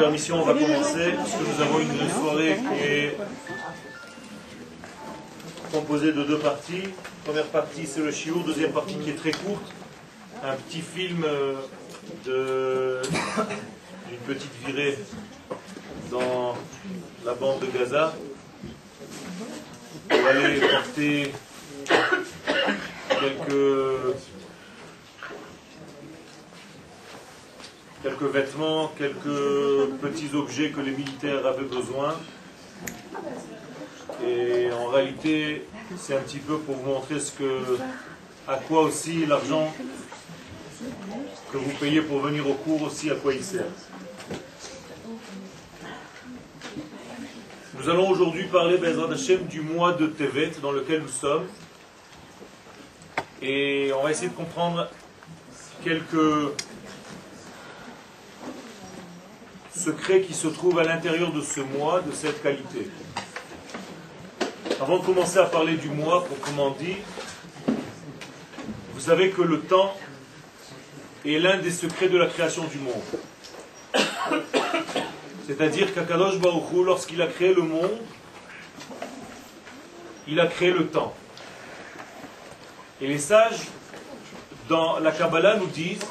permission, on va commencer, parce que nous avons une soirée qui est composée de deux parties. Première partie, c'est le chiour. Deuxième partie qui est très courte. Un petit film euh, de d'une petite virée dans la bande de Gaza. On va aller porter quelques, quelques vêtements, quelques petits objets que les militaires avaient besoin. Et en réalité, c'est un petit peu pour vous montrer ce que, à quoi aussi l'argent que vous payez pour venir au cours aussi, à quoi il sert. Nous allons aujourd'hui parler, Bezrat Hashem, du mois de Tevet dans lequel nous sommes. Et on va essayer de comprendre quelques secrets qui se trouvent à l'intérieur de ce mois, de cette qualité. Avant de commencer à parler du mois, proprement dit, vous savez que le temps est l'un des secrets de la création du monde. C'est-à-dire qu'Akadosh Baruch lorsqu'il a créé le monde, il a créé le temps. Et les sages, dans la Kabbalah, nous disent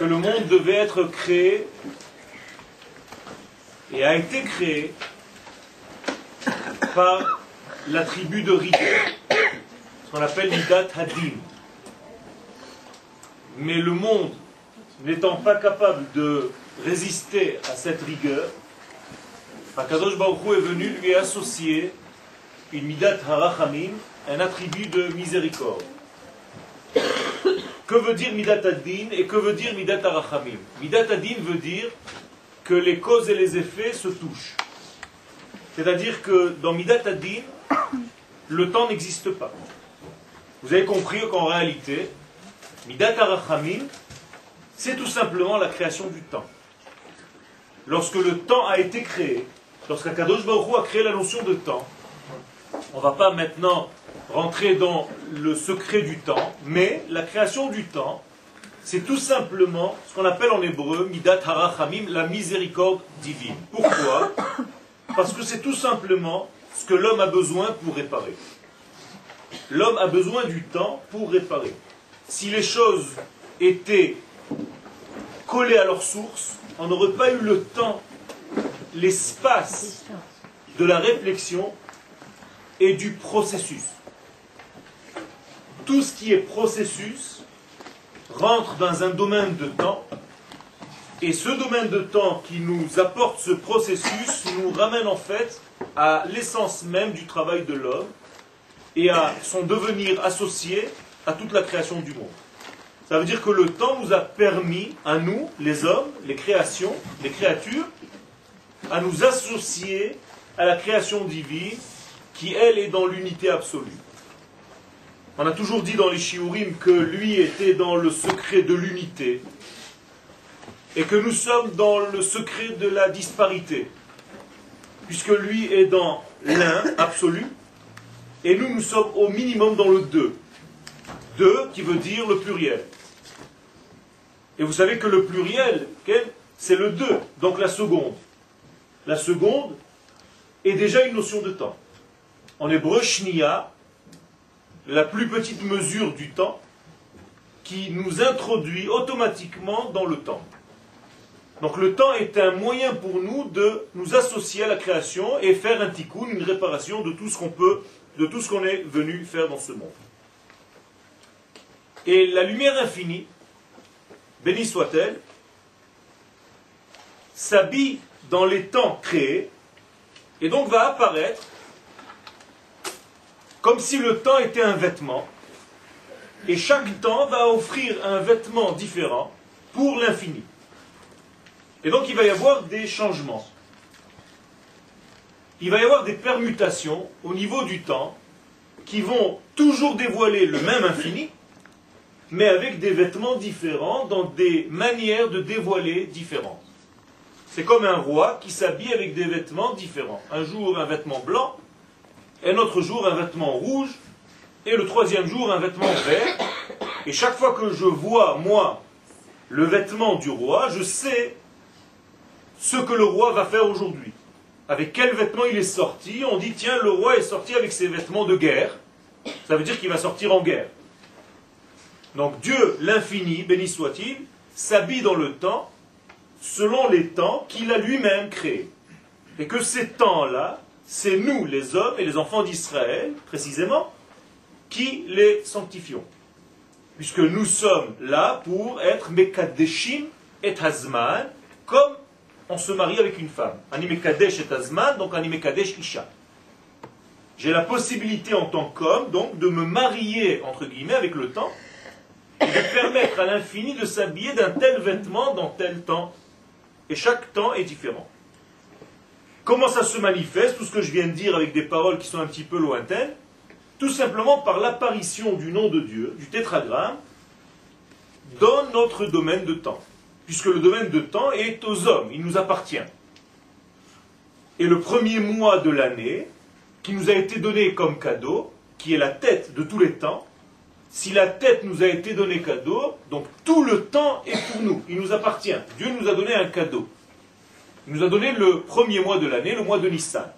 que le monde devait être créé et a été créé par la tribu de rigueur, ce qu'on appelle Midat Hadim. Mais le monde, n'étant pas capable de résister à cette rigueur, Akadosh Baruch est venu lui associer une midat harachamim, un attribut de miséricorde. Que veut dire midat ad-din et que veut dire midat harachamim Midat ad-din veut dire que les causes et les effets se touchent. C'est-à-dire que dans midat ad-din, le temps n'existe pas. Vous avez compris qu'en réalité, midat harachamim, c'est tout simplement la création du temps. Lorsque le temps a été créé, lorsqu'Akadosh Baruch a créé la notion de temps, on ne va pas maintenant rentrer dans le secret du temps, mais la création du temps, c'est tout simplement ce qu'on appelle en hébreu Midat Harachamim, la miséricorde divine. Pourquoi Parce que c'est tout simplement ce que l'homme a besoin pour réparer. L'homme a besoin du temps pour réparer. Si les choses étaient collées à leur source, on n'aurait pas eu le temps, l'espace de la réflexion et du processus. Tout ce qui est processus rentre dans un domaine de temps, et ce domaine de temps qui nous apporte ce processus nous ramène en fait à l'essence même du travail de l'homme et à son devenir associé à toute la création du monde. Ça veut dire que le temps nous a permis, à nous, les hommes, les créations, les créatures, à nous associer à la création divine qui, elle, est dans l'unité absolue. On a toujours dit dans les Shiurim que lui était dans le secret de l'unité et que nous sommes dans le secret de la disparité, puisque lui est dans l'un absolu et nous, nous sommes au minimum dans le deux. Deux qui veut dire le pluriel. Et vous savez que le pluriel, c'est le deux, donc la seconde. La seconde est déjà une notion de temps en hébreu, shnia, la plus petite mesure du temps, qui nous introduit automatiquement dans le temps. Donc le temps est un moyen pour nous de nous associer à la création et faire un tikkun, une réparation de tout ce qu'on peut, de tout ce qu'on est venu faire dans ce monde. Et la lumière infinie, bénie soit-elle, s'habille dans les temps créés et donc va apparaître comme si le temps était un vêtement, et chaque temps va offrir un vêtement différent pour l'infini. Et donc il va y avoir des changements. Il va y avoir des permutations au niveau du temps qui vont toujours dévoiler le même infini, mais avec des vêtements différents, dans des manières de dévoiler différentes. C'est comme un roi qui s'habille avec des vêtements différents. Un jour un vêtement blanc, un autre jour un vêtement rouge, et le troisième jour un vêtement vert. Et chaque fois que je vois, moi, le vêtement du roi, je sais ce que le roi va faire aujourd'hui. Avec quel vêtement il est sorti On dit, tiens, le roi est sorti avec ses vêtements de guerre. Ça veut dire qu'il va sortir en guerre. Donc Dieu, l'infini, béni soit-il, s'habille dans le temps selon les temps qu'il a lui-même créés. Et que ces temps-là, c'est nous, les hommes et les enfants d'Israël, précisément, qui les sanctifions. Puisque nous sommes là pour être Mekadeshim et Hazman, comme on se marie avec une femme. Animekadesh et Hazman, donc Animekadesh Isha. J'ai la possibilité en tant qu'homme, donc, de me marier, entre guillemets, avec le temps, et de permettre à l'infini de s'habiller d'un tel vêtement dans tel temps. Et chaque temps est différent. Comment ça se manifeste Tout ce que je viens de dire avec des paroles qui sont un petit peu lointaines. Tout simplement par l'apparition du nom de Dieu, du tétragramme, dans notre domaine de temps. Puisque le domaine de temps est aux hommes, il nous appartient. Et le premier mois de l'année, qui nous a été donné comme cadeau, qui est la tête de tous les temps, si la tête nous a été donnée cadeau, donc tout le temps est pour nous, il nous appartient. Dieu nous a donné un cadeau. Nous a donné le premier mois de l'année, le mois de Nissan,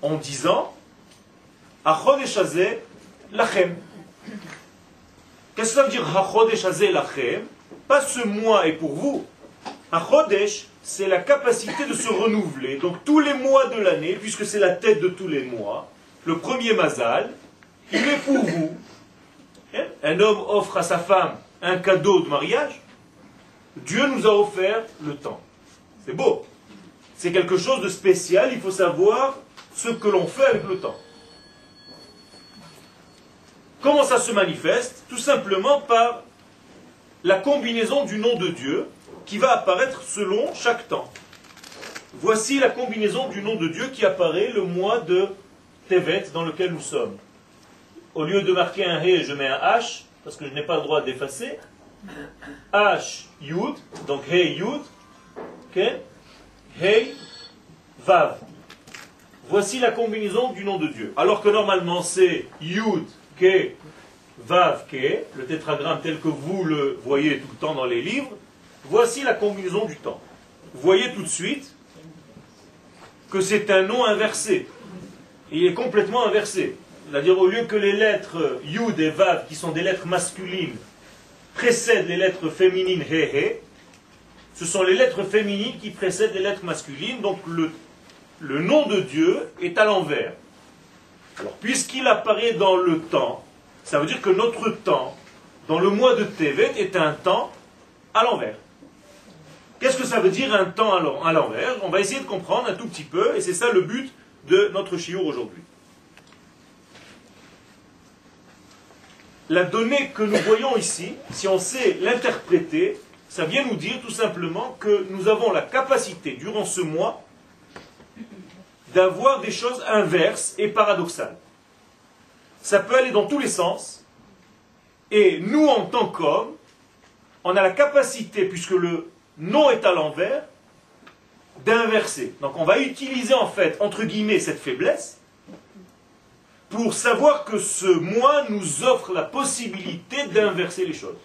en disant lachem. Qu'est-ce que ça veut dire Achodesh lachem Pas ce mois est pour vous. Achodesh, c'est la capacité de se renouveler. Donc tous les mois de l'année, puisque c'est la tête de tous les mois, le premier mazal, il est pour vous. Hein? Un homme offre à sa femme un cadeau de mariage. Dieu nous a offert le temps. C'est beau. C'est quelque chose de spécial. Il faut savoir ce que l'on fait avec le temps. Comment ça se manifeste Tout simplement par la combinaison du nom de Dieu qui va apparaître selon chaque temps. Voici la combinaison du nom de Dieu qui apparaît le mois de Tevet dans lequel nous sommes. Au lieu de marquer un He, je mets un H, parce que je n'ai pas le droit d'effacer. H, Yud, donc He, Yud, Hey, Vav. Voici la combinaison du nom de Dieu. Alors que normalement c'est Yud, Ke, Vav, Ke, le tétragramme tel que vous le voyez tout le temps dans les livres. Voici la combinaison du temps. Vous voyez tout de suite que c'est un nom inversé. Il est complètement inversé. C'est-à-dire au lieu que les lettres Yud et Vav, qui sont des lettres masculines, précèdent les lettres féminines He He, ce sont les lettres féminines qui précèdent les lettres masculines, donc le, nom de Dieu est à l'envers. Alors, puisqu'il apparaît dans le temps, ça veut dire que notre temps, dans le mois de Tevet, est un temps à l'envers. Qu'est-ce que ça veut dire un temps à l'envers? On va essayer de comprendre un tout petit peu, et c'est ça le but de notre chiour aujourd'hui. La donnée que nous voyons ici, si on sait l'interpréter, ça vient nous dire tout simplement que nous avons la capacité, durant ce mois, d'avoir des choses inverses et paradoxales. Ça peut aller dans tous les sens, et nous, en tant qu'hommes, on a la capacité, puisque le nom est à l'envers, d'inverser. Donc on va utiliser en fait, entre guillemets, cette faiblesse pour savoir que ce mois nous offre la possibilité d'inverser les choses.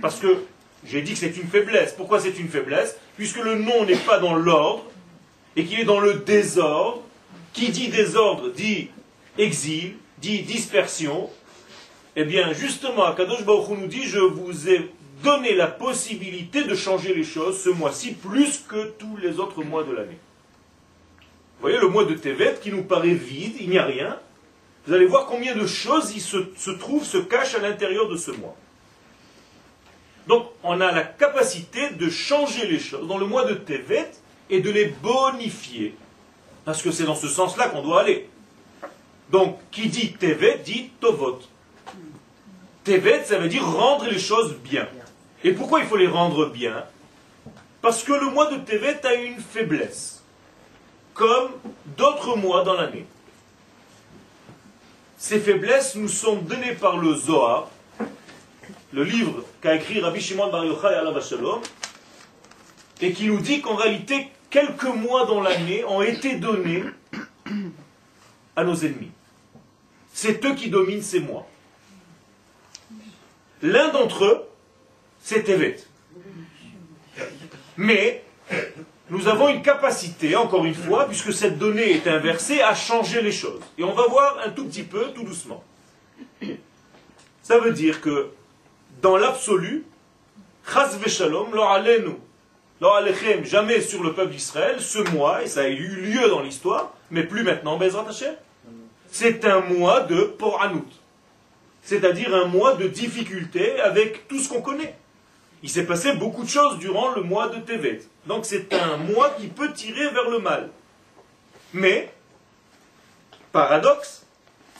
Parce que j'ai dit que c'est une faiblesse. Pourquoi c'est une faiblesse Puisque le nom n'est pas dans l'ordre et qu'il est dans le désordre. Qui dit désordre dit exil, dit dispersion. Eh bien, justement, Akadosh Baruch nous dit Je vous ai donné la possibilité de changer les choses ce mois-ci plus que tous les autres mois de l'année. Vous voyez le mois de Tevet qui nous paraît vide, il n'y a rien. Vous allez voir combien de choses il se, se trouvent, se cachent à l'intérieur de ce mois. Donc, on a la capacité de changer les choses dans le mois de Tevet et de les bonifier. Parce que c'est dans ce sens-là qu'on doit aller. Donc, qui dit Tevet dit Tovot. Tevet, ça veut dire rendre les choses bien. Et pourquoi il faut les rendre bien? Parce que le mois de Tevet a une faiblesse, comme d'autres mois dans l'année. Ces faiblesses nous sont données par le Zohar, le livre qu'a écrit Rabbi Shimon Bar Yochai la Shalom, et qui nous dit qu'en réalité, quelques mois dans l'année ont été donnés à nos ennemis. C'est eux qui dominent ces mois. L'un d'entre eux, c'est Tevet. Mais nous avons une capacité, encore une fois, puisque cette donnée est inversée, à changer les choses. Et on va voir un tout petit peu, tout doucement. Ça veut dire que, dans l'absolu, Chaz Veshalom, jamais sur le peuple d'Israël, ce mois, et ça a eu lieu dans l'histoire, mais plus maintenant, Bezrat c'est un mois de Poranout. C'est-à-dire un mois de difficulté avec tout ce qu'on connaît. Il s'est passé beaucoup de choses durant le mois de Tevet. Donc c'est un mois qui peut tirer vers le mal. Mais, paradoxe,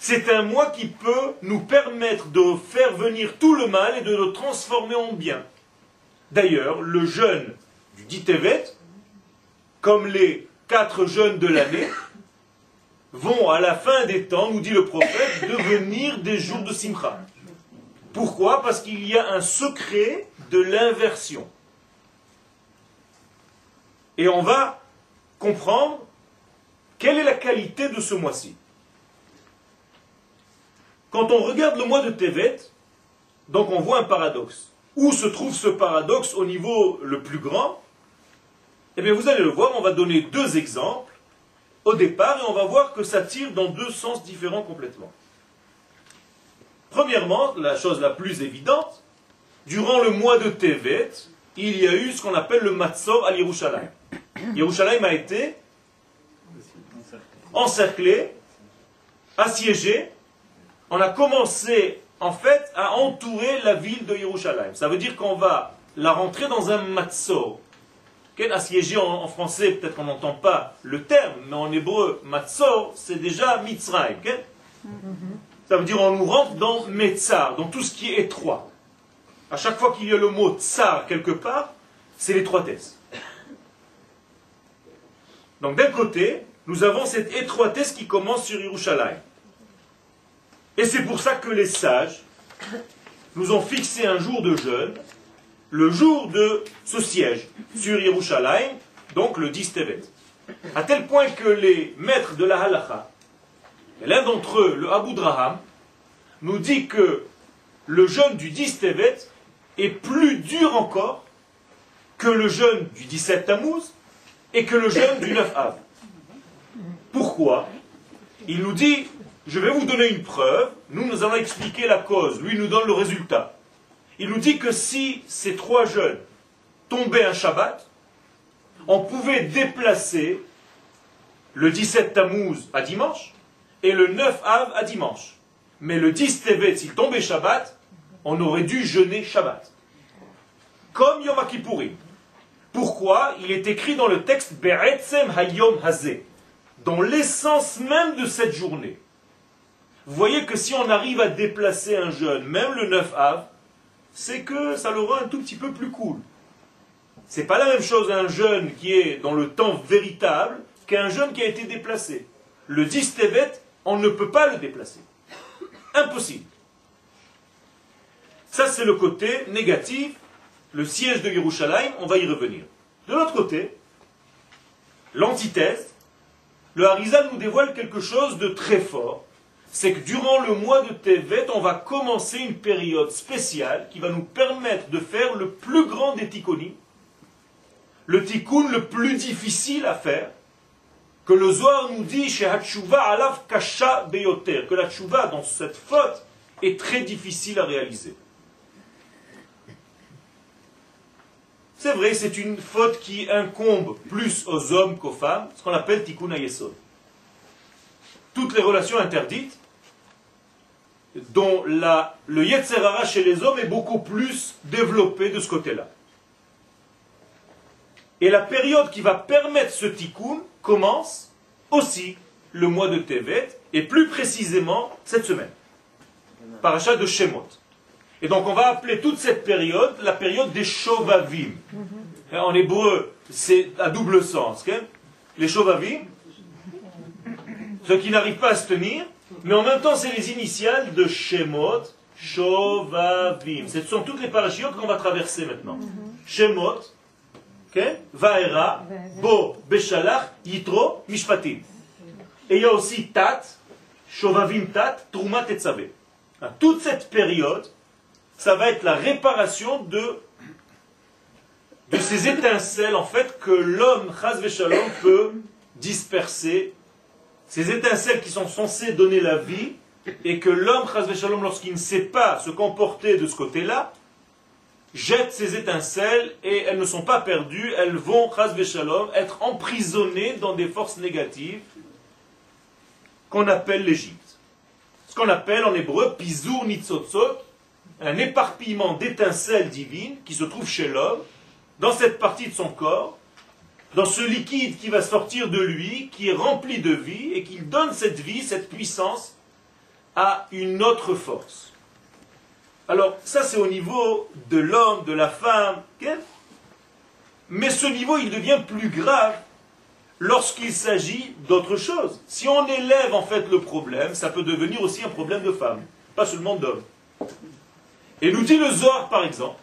c'est un mois qui peut nous permettre de faire venir tout le mal et de le transformer en bien. D'ailleurs, le jeûne du dit Tevet, comme les quatre jeûnes de l'année, vont à la fin des temps, nous dit le prophète, devenir des jours de Simcha. Pourquoi? Parce qu'il y a un secret de l'inversion. Et on va comprendre quelle est la qualité de ce mois-ci. Quand on regarde le mois de Tevet, donc on voit un paradoxe. Où se trouve ce paradoxe au niveau le plus grand? Eh bien, vous allez le voir, on va donner deux exemples au départ et on va voir que ça tire dans deux sens différents complètement. Premièrement, la chose la plus évidente, durant le mois de Tevet, il y a eu ce qu'on appelle le Matzor à Yerushalayim. Yerushalayim a été encerclé, assiégé. On a commencé en fait à entourer la ville de Yerushalayim. Ça veut dire qu'on va la rentrer dans un Matzor. Assiégé en, français, peut-être qu'on n'entend pas le terme, mais en hébreu, Matzor, c'est déjà Mitzrayim. Ça veut dire on nous rentre dans Metzar, dans tout ce qui est étroit. À chaque fois qu'il y a le mot tsar quelque part, c'est l'étroitesse. Donc d'un côté, nous avons cette étroitesse qui commence sur Yerushalayim. Et c'est pour ça que les sages nous ont fixé un jour de jeûne, le jour de ce siège sur Yerushalayim, donc le 10 Tevet. À tel point que les maîtres de la halacha, l'un d'entre eux, le Abu Draham, nous dit que le jeûne du 10 Tevet est plus dur encore que le jeûne du 17 Tammuz et que le jeûne du 9 Av. Pourquoi? Il nous dit, je vais vous donner une preuve, nous nous allons expliquer la cause, lui nous donne le résultat. Il nous dit que si ces trois jeûnes tombaient un Shabbat, on pouvait déplacer le 17 Tammuz à dimanche et le 9 Av à dimanche. Mais le 10 Tevet, s'il tombait Shabbat, on aurait dû jeûner Shabbat. Comme Yom Kippourim. Pourquoi Il est écrit dans le texte Be'etzem Hayom Hazeh, dans l'essence même de cette journée. Vous voyez que si on arrive à déplacer un jeûne, même le 9 Av, c'est que ça le rend un tout petit peu plus cool. C'est pas la même chose un jeûne qui est dans le temps véritable qu'un jeûne qui a été déplacé. Le 10 Tevet, on ne peut pas le déplacer. Impossible. Ça, c'est le côté négatif, le siège de Yerushalayim, on va y revenir. De l'autre côté, l'antithèse, le Harizal nous dévoile quelque chose de très fort. C'est que durant le mois de Tevet, on va commencer une période spéciale qui va nous permettre de faire le plus grand des tikkunim, le tikkun le plus difficile à faire, que le Zohar nous dit chez alav kasha beyoter, que la tchouva dans cette faute est très difficile à réaliser. C'est vrai, c'est une faute qui incombe plus aux hommes qu'aux femmes, ce qu'on appelle tikkun ayesod. Toutes les relations interdites, dont la, le yetzerara chez les hommes est beaucoup plus développé de ce côté-là. Et la période qui va permettre ce tikkun commence aussi le mois de Tevet, et plus précisément cette semaine. Parachat de Shemot. Et donc on va appeler toute cette période la période des Shovavim. Mhm. En hébreu, c'est à double sens. Les Shovavim, ceux qui n'arrivent pas à se tenir, mais en même temps, c'est les initiales de Shemot, Shovavim. Ce sont toutes les parachiotes qu'on va traverser maintenant. Mhm. Shemot, Vaera, Bo, Beshalach, Yitro, Mishpatim. Et il y a aussi Tat, Shovavim Tat, Trumat et hein, Toute cette période, ça va être la réparation de, de ces étincelles, en fait, que l'homme, Chaz peut disperser. Ces étincelles qui sont censées donner la vie, et que l'homme, lorsqu'il ne sait pas se comporter de ce côté-là, jette ces étincelles et elles ne sont pas perdues, elles vont, Shalom, être emprisonnées dans des forces négatives qu'on appelle l'Égypte. Ce qu'on appelle en hébreu Pizur Nitzotzot, un éparpillement d'étincelles divines qui se trouve chez l'homme, dans cette partie de son corps, dans ce liquide qui va sortir de lui, qui est rempli de vie, et qui donne cette vie, cette puissance, à une autre force. Alors, ça c'est au niveau de l'homme, de la femme, mais ce niveau il devient plus grave lorsqu'il s'agit d'autre chose. Si on élève en fait le problème, ça peut devenir aussi un problème de femme, pas seulement d'homme. Et nous dit le Zohar, par exemple,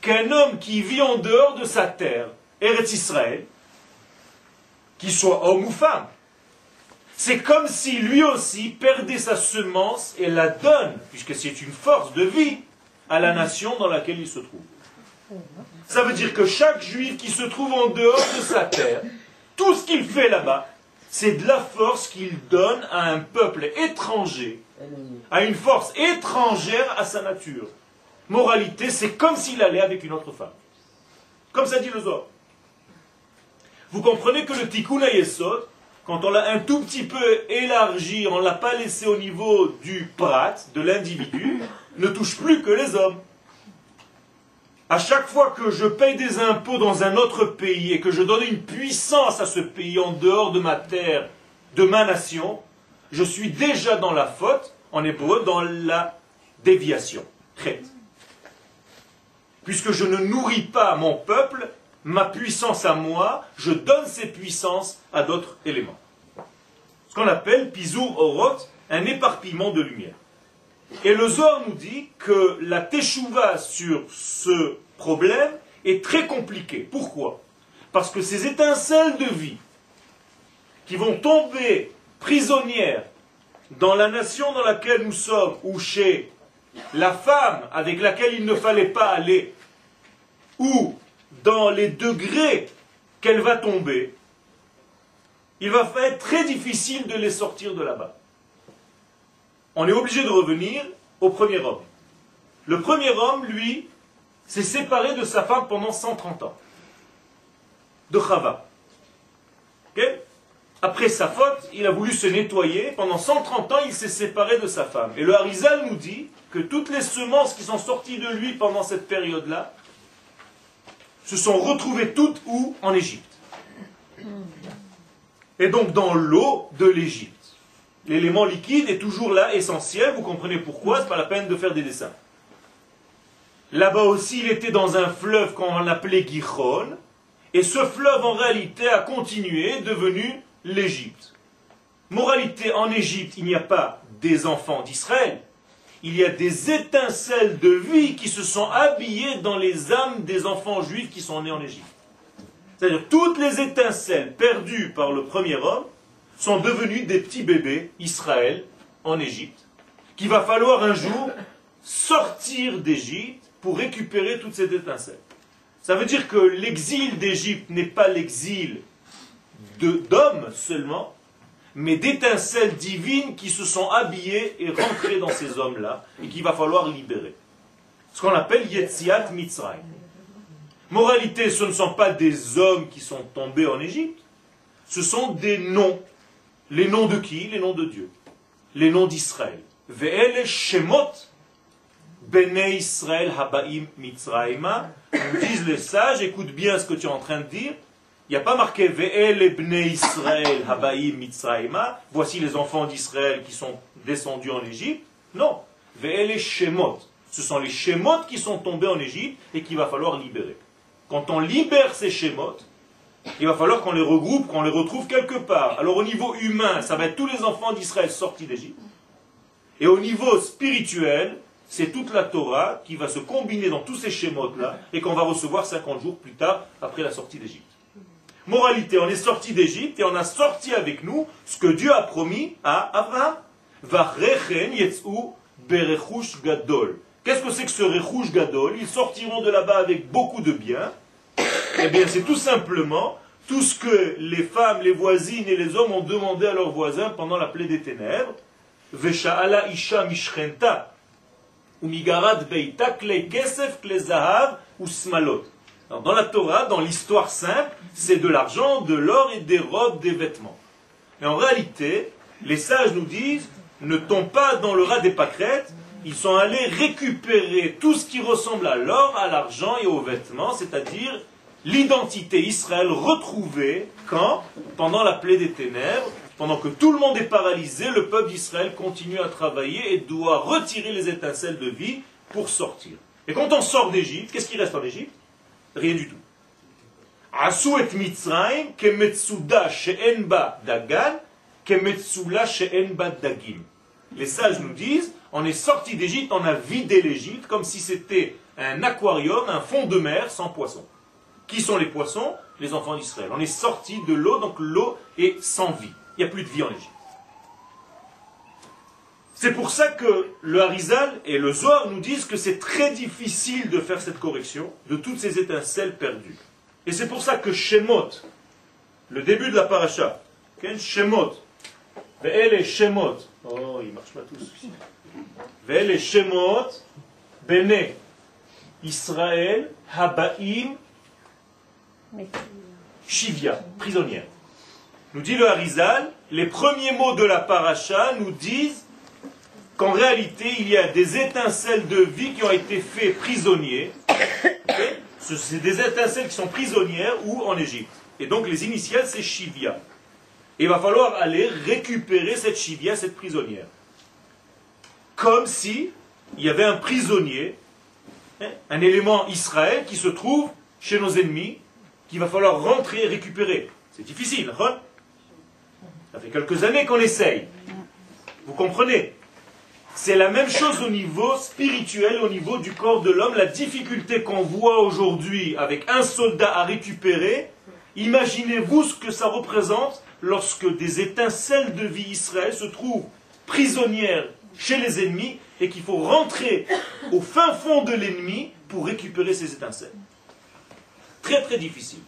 qu'un homme qui vit en dehors de sa terre, Eretz Israël, qu'il soit homme ou femme, c'est comme si lui aussi perdait sa semence et la donne, puisque c'est une force de vie, à la nation dans laquelle il se trouve. Ça veut dire que chaque juif qui se trouve en dehors de sa terre, tout ce qu'il fait là-bas, c'est de la force qu'il donne à un peuple étranger, à une force étrangère à sa nature. Moralité, c'est comme s'il allait avec une autre femme. Comme ça dit le Zohar. Vous comprenez que le tikkun ayesod, quand on l'a un tout petit peu élargi, on ne l'a pas laissé au niveau du prat, de l'individu, ne touche plus que les hommes. À chaque fois que je paye des impôts dans un autre pays et que je donne une puissance à ce pays en dehors de ma terre, de ma nation, je suis déjà dans la faute, en hébreu, dans la déviation. Puisque je ne nourris pas mon peuple, ma puissance à moi, je donne ces puissances à d'autres éléments. Ce qu'on appelle pisou oroth, un éparpillement de lumière. Et le Zohar nous dit que la teshuva sur ce problème est très compliquée. Pourquoi? Parce que ces étincelles de vie qui vont tomber prisonnières dans la nation dans laquelle nous sommes, ou chez la femme avec laquelle il ne fallait pas aller, ou dans les degrés qu'elle va tomber, il va être très difficile de les sortir de là-bas. On est obligé de revenir au premier homme. Le premier homme, lui, s'est séparé de sa femme pendant 130 ans. De Chava. Après sa faute, il a voulu se nettoyer. Pendant 130 ans, il s'est séparé de sa femme. Et le Harizal nous dit que toutes les semences qui sont sorties de lui pendant cette période-là se sont retrouvées toutes où En Égypte. Et donc dans l'eau de l'Égypte. L'élément liquide est toujours là, essentiel. Vous comprenez pourquoi, c'est pas la peine de faire des dessins. Là-bas aussi, il était dans un fleuve qu'on appelait Gichon. Et ce fleuve, en réalité, a continué, devenu l'Égypte. Moralité, en Égypte, il n'y a pas des enfants d'Israël. Il y a des étincelles de vie qui se sont habillées dans les âmes des enfants juifs qui sont nés en Égypte. C'est-à-dire toutes les étincelles perdues par le premier homme sont devenues des petits bébés Israël en Égypte, qu'il va falloir un jour sortir d'Égypte pour récupérer toutes ces étincelles. Ça veut dire que l'exil d'Égypte n'est pas l'exil d'hommes seulement, mais d'étincelles divines qui se sont habillées et rentrées dans ces hommes-là, et qu'il va falloir libérer. Ce qu'on appelle Yetziat Mitzrayim. Moralité, ce ne sont pas des hommes qui sont tombés en Égypte, ce sont des noms. Les noms de qui? Les noms de Dieu. Les noms d'Israël. Ve'ele Shemot Bene Israël Habaim Mitzrayima. Disent les sages, écoute bien ce que tu es en train de dire. Il n'y a pas marqué Ve'ele Bne Israël Habaim Mitzrayima. Voici les enfants d'Israël qui sont descendus en Égypte. Non. Ve'ele Shemot. Ce sont les Shemot qui sont tombés en Égypte et qu'il va falloir libérer. Quand on libère ces schémotes, il va falloir qu'on les regroupe, qu'on les retrouve quelque part. Alors au niveau humain, ça va être tous les enfants d'Israël sortis d'Égypte. Et au niveau spirituel, c'est toute la Torah qui va se combiner dans tous ces schémotes-là et qu'on va recevoir 50 jours plus tard après la sortie d'Égypte. Moralité, on est sorti d'Égypte et on a sorti avec nous ce que Dieu a promis à Abraham. Qu'est-ce que c'est que ce rechush gadol? Ils sortiront de là-bas avec beaucoup de biens. Eh bien, c'est tout simplement tout ce que les femmes, les voisines et les hommes ont demandé à leurs voisins pendant la plaie des ténèbres. Vesha'ala isha mishrenta. Umigarad beita kle kesef kle zahav ou Dans la Torah, dans l'histoire simple, c'est de l'argent, de l'or et des robes, des vêtements. Mais en réalité, les sages nous disent, ne tombe pas dans le rat des pâquerettes, ils sont allés récupérer tout ce qui ressemble à l'or, à l'argent et aux vêtements, c'est-à-dire l'identité Israël retrouvée quand? Pendant la plaie des ténèbres, pendant que tout le monde est paralysé, le peuple d'Israël continue à travailler et doit retirer les étincelles de vie pour sortir. Et quand on sort d'Égypte, qu'est-ce qui reste en Égypte? Rien du tout. et dagan dagim. Les sages nous disent, on est sorti d'Égypte, on a vidé l'Égypte comme si c'était un aquarium, un fond de mer sans poissons. Qui sont les poissons? Les enfants d'Israël. On est sorti de l'eau, donc l'eau est sans vie. Il n'y a plus de vie en Égypte. C'est pour ça que le Harizal et le Zohar nous disent que c'est très difficile de faire cette correction de toutes ces étincelles perdues. Et c'est pour ça que Shemot, le début de la paracha, Shemot, Ve'ele Shemot, oh, il marche pas tous. Ve'ele Shemot, Bene, Israël, Habaim, Shivia, prisonnière. Nous dit le Harizal, les premiers mots de la paracha nous disent qu'en réalité, il y a des étincelles de vie qui ont été faits prisonniers. C'est des étincelles qui sont prisonnières ou en Égypte. Et donc les initiales, c'est Shivia. Il va falloir aller récupérer cette Shivia, cette prisonnière. Comme si il y avait un prisonnier, hein, un élément Israël qui se trouve chez nos ennemis, qu'il va falloir rentrer et récupérer. C'est difficile, hein ça fait quelques années qu'on essaye. Vous comprenez C'est la même chose au niveau spirituel, au niveau du corps de l'homme. La difficulté qu'on voit aujourd'hui avec un soldat à récupérer, imaginez-vous ce que ça représente lorsque des étincelles de vie Israël se trouvent prisonnières chez les ennemis et qu'il faut rentrer au fin fond de l'ennemi pour récupérer ces étincelles. Très très difficile.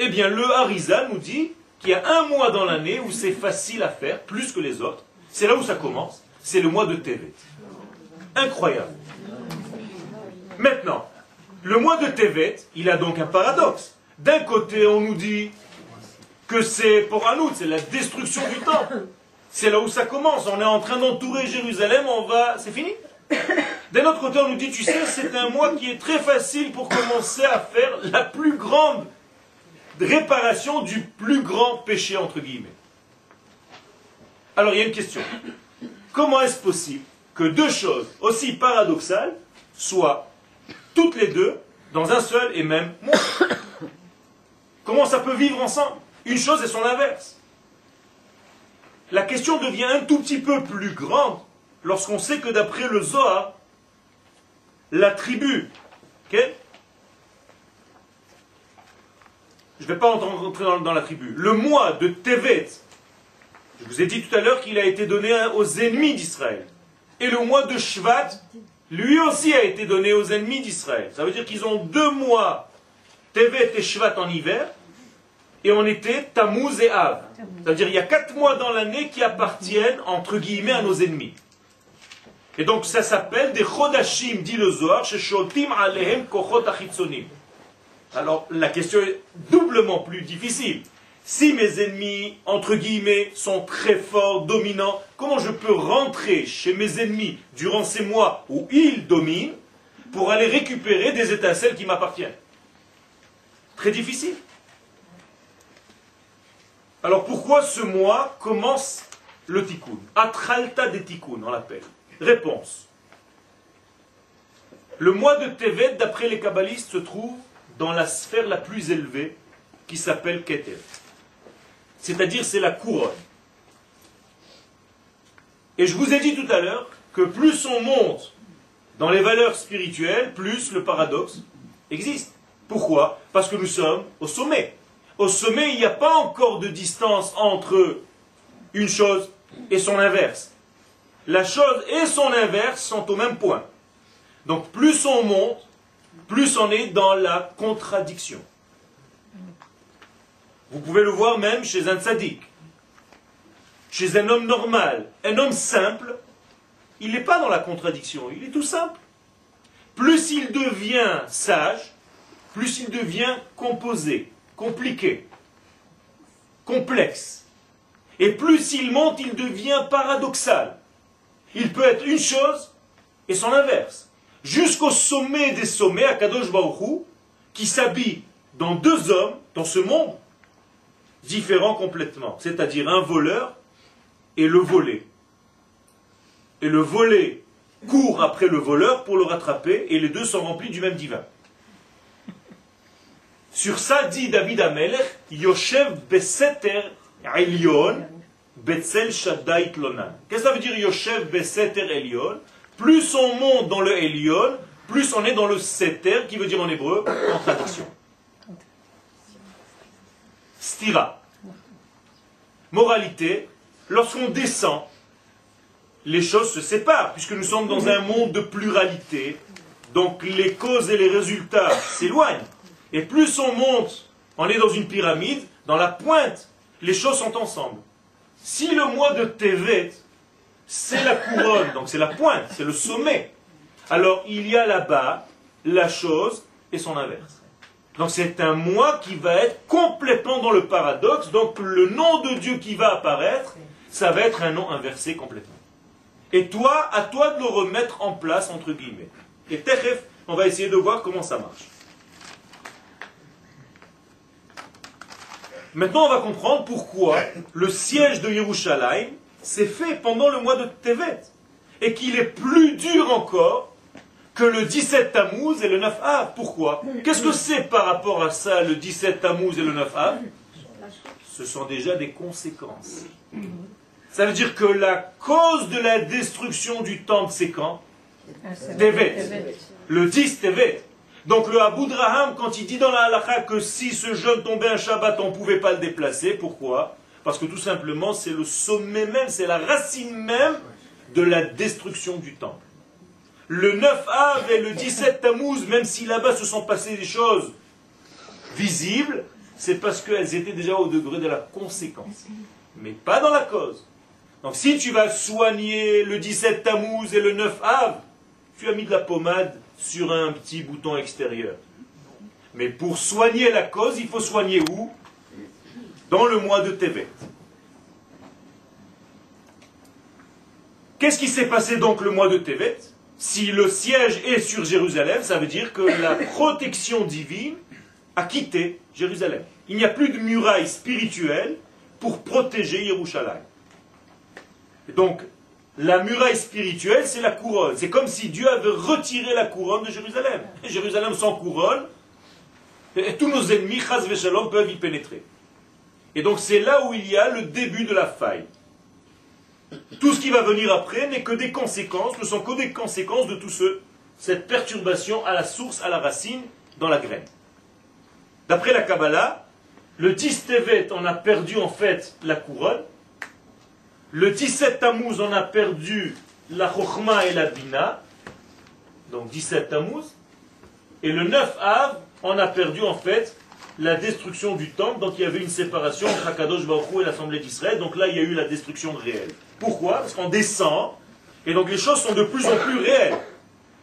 Eh bien, le Harizal nous dit il y a un mois dans l'année où c'est facile à faire, plus que les autres. C'est là où ça commence. C'est le mois de Tevet. Incroyable. Maintenant, le mois de Tevet, il a donc un paradoxe. D'un côté, on nous dit que c'est pour Anout, c'est la destruction du temple. C'est là où ça commence. On est en train d'entourer Jérusalem, on va. C'est fini. D'un autre côté, on nous dit, tu sais, c'est un mois qui est très facile pour commencer à faire la plus grande réparation du plus grand péché, entre guillemets. Alors il y a une question. Comment est-ce possible que deux choses aussi paradoxales soient toutes les deux dans un seul et même monde? Comment ça peut vivre ensemble? Une chose et son inverse. La question devient un tout petit peu plus grande lorsqu'on sait que d'après le Zohar, la tribu, je ne vais pas rentrer dans, la tribu. Le mois de Tevet, je vous ai dit tout à l'heure qu'il a été donné aux ennemis d'Israël. Et le mois de Shvat, lui aussi a été donné aux ennemis d'Israël. Ça veut dire qu'ils ont deux mois, Tevet et Shvat en hiver, et on était Tammuz et Av. C'est-à-dire il y a quatre mois dans l'année qui appartiennent, entre guillemets, à nos ennemis. Et donc ça s'appelle des Chodashim, dit le Zohar, Alehem Kochot Achitzonim. Alors la question est doublement plus difficile. Si mes ennemis, entre guillemets, sont très forts, dominants, comment je peux rentrer chez mes ennemis durant ces mois où ils dominent pour aller récupérer des étincelles qui m'appartiennent? Très difficile. Alors pourquoi ce mois commence le tikkun? Atralta des tikkun, on l'appelle. Réponse. Le mois de Tevet, d'après les kabbalistes, se trouve dans la sphère la plus élevée qui s'appelle Keter. C'est-à-dire c'est la couronne. Et je vous ai dit tout à l'heure que plus on monte dans les valeurs spirituelles, plus le paradoxe existe. Pourquoi? Parce que nous sommes au sommet. Au sommet, il n'y a pas encore de distance entre une chose et son inverse. La chose et son inverse sont au même point. Donc plus on monte, plus on est dans la contradiction. Vous pouvez le voir même chez un tzaddik. Chez un homme normal, un homme simple, il n'est pas dans la contradiction, il est tout simple. Plus il devient sage, plus il devient composé, compliqué, complexe. Et plus il monte, il devient paradoxal. Il peut être une chose et son inverse. Jusqu'au sommet des sommets, à Kadosh Baruch qui s'habille dans deux hommes, dans ce monde, différents complètement. C'est-à-dire un voleur et le volé. Et le volé court après le voleur pour le rattraper, et les deux sont remplis du même divin. Sur ça dit David Amelech, Yoshev Beseter Elion, Betzel Shaddai Lonan. Qu'est-ce que ça veut dire Yoshev Beseter Elion? Plus on monte dans le Elion, plus on est dans le Seter, qui veut dire en hébreu contradiction. Stira. Moralité, lorsqu'on descend, les choses se séparent, puisque nous sommes dans un monde de pluralité, donc les causes et les résultats s'éloignent. Et plus on monte, on est dans une pyramide, dans la pointe, les choses sont ensemble. Si le mois de Tevet, c'est la couronne, donc c'est la pointe, c'est le sommet, alors il y a là-bas la chose et son inverse. Donc c'est un moi qui va être complètement dans le paradoxe, donc le nom de Dieu qui va apparaître, ça va être un nom inversé complètement. Et toi, à toi de le remettre en place, entre guillemets. Et Techef, on va essayer de voir comment ça marche. Maintenant, on va comprendre pourquoi le siège de Yerushalayim s'est fait pendant le mois de Tevet. Et qu'il est plus dur encore que le 17 Tammuz et le 9 Av. Pourquoi? Qu'est-ce que c'est par rapport à ça, le 17 Tammuz et le 9 Av Ce sont déjà des conséquences. Ça veut dire que la cause de la destruction du temple, c'est quand? Tevet. Le 10 Tevet. Donc le Abu Draham, quand il dit dans la halakha que si ce jeune tombait un Shabbat, on ne pouvait pas le déplacer, pourquoi? Parce que tout simplement, c'est le sommet même, c'est la racine même de la destruction du temple. Le 9 Av et le 17 Tammuz, même si là-bas se sont passées des choses visibles, c'est parce qu'elles étaient déjà au degré de la conséquence, mais pas dans la cause. Donc si tu vas soigner le 17 Tammuz et le 9 Av, tu as mis de la pommade sur un petit bouton extérieur. Mais pour soigner la cause, il faut soigner où? Dans le mois de Tevet. Qu'est-ce qui s'est passé donc le mois de Tevet Si le siège est sur Jérusalem, ça veut dire que la protection divine a quitté Jérusalem. Il n'y a plus de muraille spirituelle pour protéger Yerushalayim. Donc, la muraille spirituelle, c'est la couronne. C'est comme si Dieu avait retiré la couronne de Jérusalem. Et Jérusalem sans couronne, et tous nos ennemis, Chaz Veshalom, peuvent y pénétrer. Et donc c'est là où il y a le début de la faille. Tout ce qui va venir après n'est que des conséquences, ne sont que des conséquences de tout ce, cette perturbation à la source, à la racine, dans la graine. D'après la Kabbalah, le 10 Tevet, on a perdu en fait la couronne, le 17 Tammuz, on a perdu la Chokhma et la Bina. Donc 17 Tammuz. Et le 9 Av, on a perdu en fait la destruction du temple. Donc il y avait une séparation entre Akadosh Baruch et l'Assemblée d'Israël. Donc là, il y a eu la destruction réelle. Pourquoi? Parce qu'on descend. Et donc les choses sont de plus en plus réelles.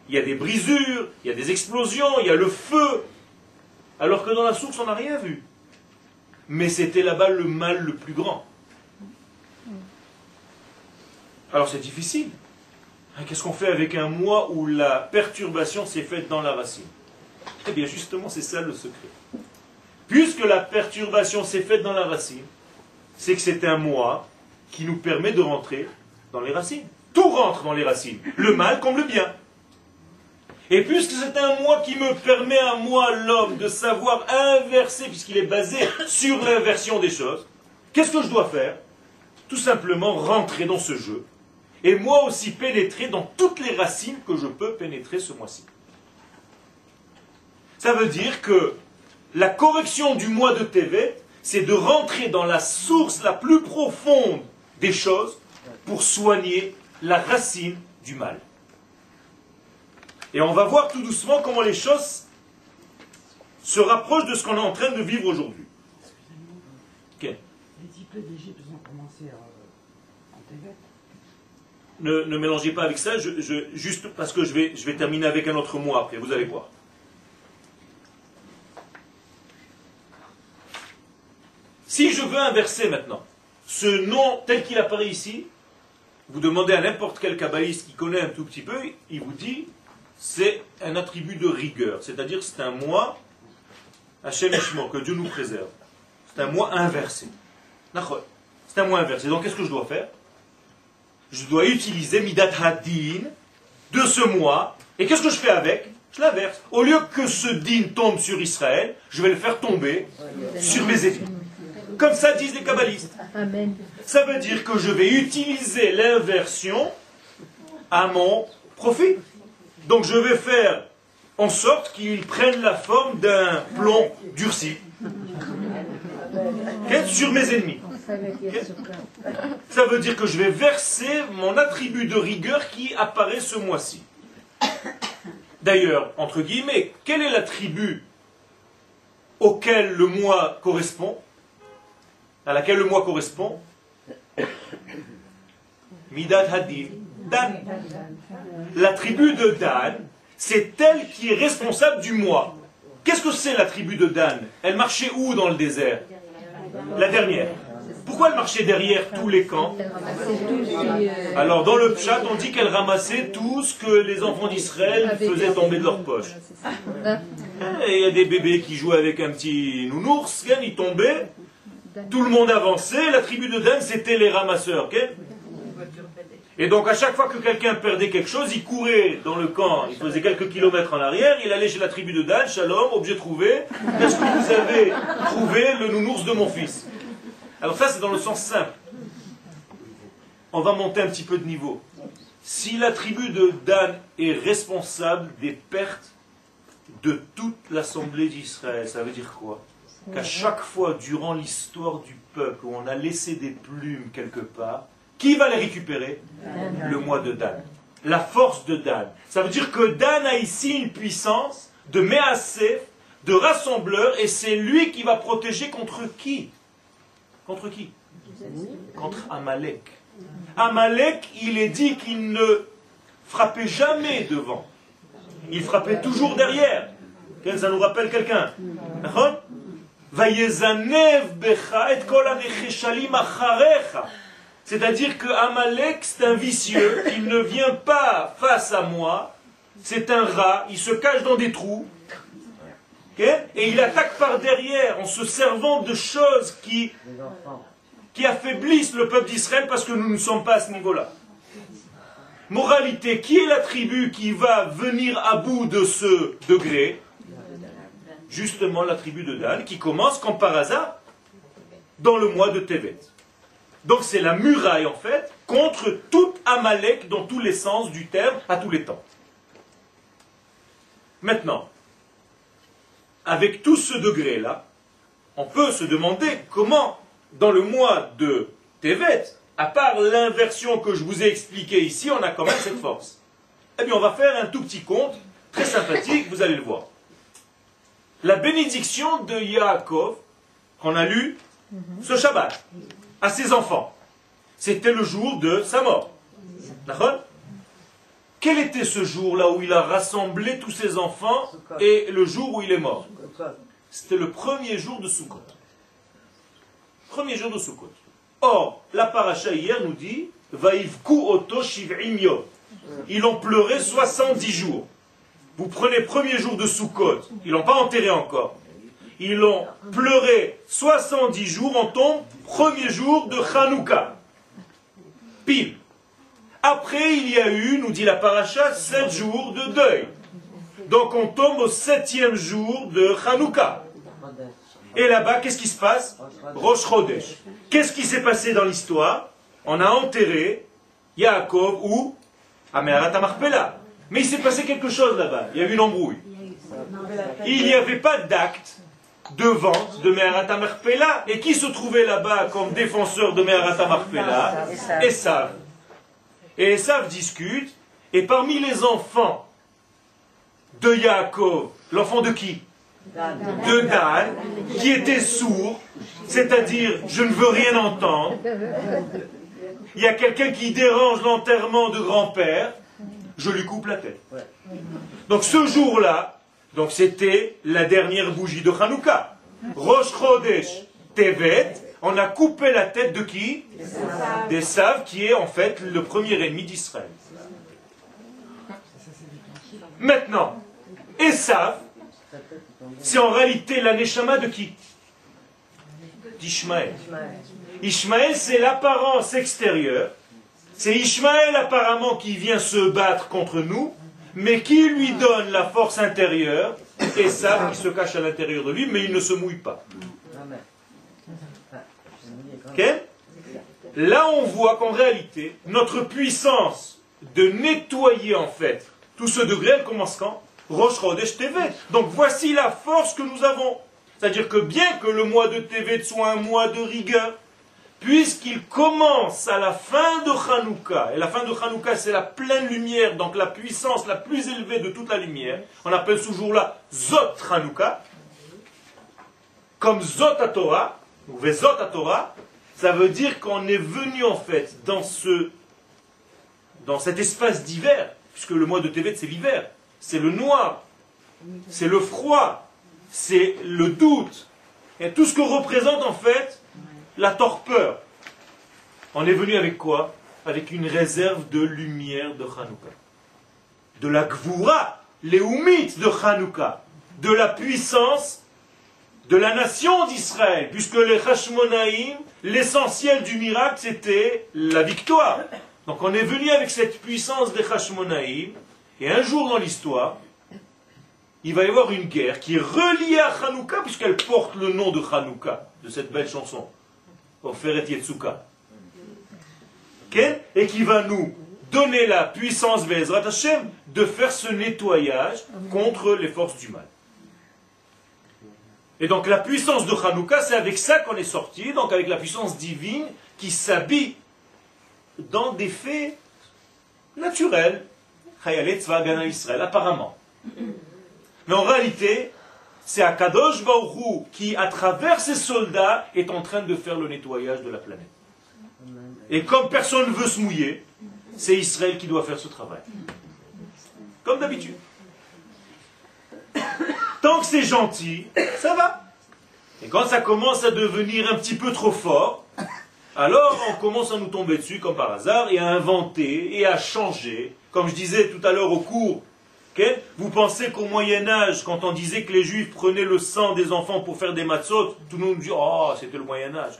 Il y a des brisures, il y a des explosions, il y a le feu. Alors que dans la source, on n'a rien vu. Mais c'était là-bas le mal le plus grand. Alors c'est difficile. Hein, qu'est-ce qu'on fait avec un mois où la perturbation s'est faite dans la racine? Eh bien justement, c'est ça le secret. Puisque la perturbation s'est faite dans la racine, c'est que c'est un mois qui nous permet de rentrer dans les racines. Tout rentre dans les racines, le mal comme le bien. Et puisque c'est un moi qui me permet à moi, l'homme, de savoir inverser, puisqu'il est basé sur l'inversion des choses, qu'est-ce que je dois faire? Tout simplement rentrer dans ce jeu et moi aussi pénétrer dans toutes les racines que je peux pénétrer ce mois-ci. Ça veut dire que la correction du mois de Tevet, c'est de rentrer dans la source la plus profonde des choses pour soigner la racine du mal. Et on va voir tout doucement comment les choses se rapprochent de ce qu'on est en train de vivre aujourd'hui. Les diplômes d'Égypte ont commencé euh, en Tibet. Ne, ne mélangez pas avec ça, je- je- juste parce que je vais, je vais terminer avec un autre mot après, vous allez voir. Si je veux inverser maintenant ce nom tel qu'il apparaît ici, vous demandez à n'importe quel kabbaliste qui connaît un tout petit peu, il vous dit c'est un attribut de rigueur, c'est-à-dire c'est un moi, Hachem Ishmo, que Dieu nous préserve. C'est un moi inversé. C'est un moi inversé. Donc qu'est-ce que je dois faire? Je dois utiliser Midat Hadin de ce moi, et qu'est-ce que je fais avec? Je l'inverse. Au lieu que ce din tombe sur Israël, je vais le faire tomber sur mes ennemis. Comme ça disent les kabbalistes. Amen. Ça veut dire que je vais utiliser l'inversion à mon profit. Donc je vais faire en sorte qu'il prenne la forme d'un plomb durci sur mes ennemis? Ça veut dire que je vais verser mon attribut de rigueur qui apparaît ce mois-ci. D'ailleurs, entre guillemets, quel est l'attribut auquel le mois correspond? À laquelle le mois correspond Midat Hadin. Dan. La tribu de Dan, c'est elle qui est responsable du mois. Qu'est-ce que c'est la tribu de Dan? Elle marchait où dans le désert? La dernière. Pourquoi elle marchait derrière tous les camps? Alors dans le pshat, on dit qu'elle ramassait tout ce que les enfants d'Israël faisaient tomber de leur poche. Il y a des bébés qui jouaient avec un petit nounours, ils tombaient, tout le monde avançait, la tribu de Dan c'était les ramasseurs. ok et donc à chaque fois que quelqu'un perdait quelque chose, il courait dans le camp, il faisait quelques kilomètres en arrière, il allait chez la tribu de Dan, Shalom, objet trouvé, est-ce que vous avez trouvé le nounours de mon fils? Alors ça c'est dans le sens simple. On va monter un petit peu de niveau. Si la tribu de Dan est responsable des pertes de toute l'assemblée d'Israël, ça veut dire quoi? Qu'à chaque fois durant l'histoire du peuple où on a laissé des plumes quelque part, qui va les récupérer? Le mois de Dan. La force de Dan. Ça veut dire que Dan a ici une puissance de Méasef, de rassembleur, et c'est lui qui va protéger contre qui? Contre qui? Contre Amalek. Amalek, il est dit qu'il ne frappait jamais devant. Il frappait toujours derrière. Ça nous rappelle quelqu'un? C'est-à-dire que Amalek, c'est un vicieux, il ne vient pas face à moi, c'est un rat, il se cache dans des trous, et il attaque par derrière en se servant de choses qui, qui affaiblissent le peuple d'Israël parce que nous ne sommes pas à ce niveau-là. Moralité, qui est la tribu qui va venir à bout de ce degré? Justement la tribu de Dan, qui commence comme par hasard dans le mois de Tevet. Donc c'est la muraille en fait contre tout Amalek dans tous les sens du terme à tous les temps. Maintenant, avec tout ce degré-là, on peut se demander comment dans le mois de Tevet, à part l'inversion que je vous ai expliquée ici, on a quand même cette force. Eh bien on va faire un tout petit compte, très sympathique, vous allez le voir. La bénédiction de Yaakov, qu'on a lu ce Shabbat, à ses enfants. C'était le jour de sa mort. D'accord Quel était ce jour-là où il a rassemblé tous ses enfants et le jour où il est mort C'était le premier jour de Sukkot. Premier jour de Sukkot. Or, la paracha hier nous dit Vaivku oto shiv'im. Ils l'ont pleuré 70 jours. Vous prenez premier jour de Sukkot, ils l'ont pas enterré encore. Ils l'ont pleuré 70 jours, on tombe premier jour de Hanouka. Pile. Après, il y a eu, nous dit la paracha, 7 jours de deuil. Donc on tombe au septième jour de Hanouka. Et là-bas, qu'est-ce qui se passe? Rosh Chodesh. Qu'est-ce qui s'est passé dans l'histoire? On a enterré Yaakov ou Ameharat Marpella. Mais il s'est passé quelque chose là-bas. Il y a eu une embrouille. Il n'y avait pas d'acte de vente de Meharata Marpella. Et qui se trouvait là-bas comme défenseur de Meharata Marpella Esav. Et Esav discute, et parmi les enfants de Yaakov, l'enfant de qui? De Dan, qui était sourd, c'est-à-dire je ne veux rien entendre. Il y a quelqu'un qui dérange l'enterrement de grand-père, je lui coupe la tête. Donc ce jour-là, c'était la dernière bougie de Hanouka. Rosh Chodesh Tevet, on a coupé la tête de qui? D'Esav, qui est en fait le premier ennemi d'Israël. Maintenant, Esav, c'est en réalité la Neshama de qui? D'Ishmaël. Ishmaël, c'est l'apparence extérieure. C'est Ishmaël apparemment qui vient se battre contre nous, mais qui lui donne la force intérieure, et ça, qui se cache à l'intérieur de lui, mais il ne se mouille pas. Là, on voit qu'en réalité, notre puissance de nettoyer en fait tout ce degré, elle commence quand? Rosh Chodesh Tevet. Donc voici la force que nous avons. C'est-à-dire que bien que le mois de Tevet soit un mois de rigueur, puisqu'il commence à la fin de Hanouka, et la fin de Hanouka c'est la pleine lumière, donc la puissance la plus élevée de toute la lumière, on appelle ce jour-là Zot Hanouka, comme Zot à Torah, ou Vezot à Torah, ça veut dire qu'on est venu en fait dans ce dans cet espace d'hiver, puisque le mois de Tevet c'est l'hiver, c'est le noir, c'est le froid, c'est le doute, et tout ce que représente en fait la torpeur. On est venu avec quoi? Avec une réserve de lumière de Hanouka. De la Gvoura, les Oumites de Hanouka. De la puissance de la nation d'Israël. Puisque les Hashmonaïm, l'essentiel du miracle, c'était la victoire. Donc on est venu avec cette puissance des Hashmonaïm. Et un jour dans l'histoire, il va y avoir une guerre qui est reliée à Hanouka, puisqu'elle porte le nom de Hanouka, de cette belle chanson. Yetsuka. Et qui va nous donner la puissance, de faire ce nettoyage contre les forces du mal. Et donc la puissance de Hanouka, c'est avec ça qu'on est sorti, donc avec la puissance divine qui s'habille dans des faits naturels. Israël, apparemment. Mais en réalité, c'est Akadosh Baruchou qui, à travers ses soldats, est en train de faire le nettoyage de la planète. Et comme personne ne veut se mouiller, c'est Israël qui doit faire ce travail. Comme d'habitude. Tant que c'est gentil, ça va. Et quand ça commence à devenir un petit peu trop fort, alors on commence à nous tomber dessus comme par hasard et à inventer et à changer. Comme je disais tout à l'heure au cours vous pensez qu'au Moyen Âge, quand on disait que les Juifs prenaient le sang des enfants pour faire des matzot, tout le monde dit Oh, c'était le Moyen Âge.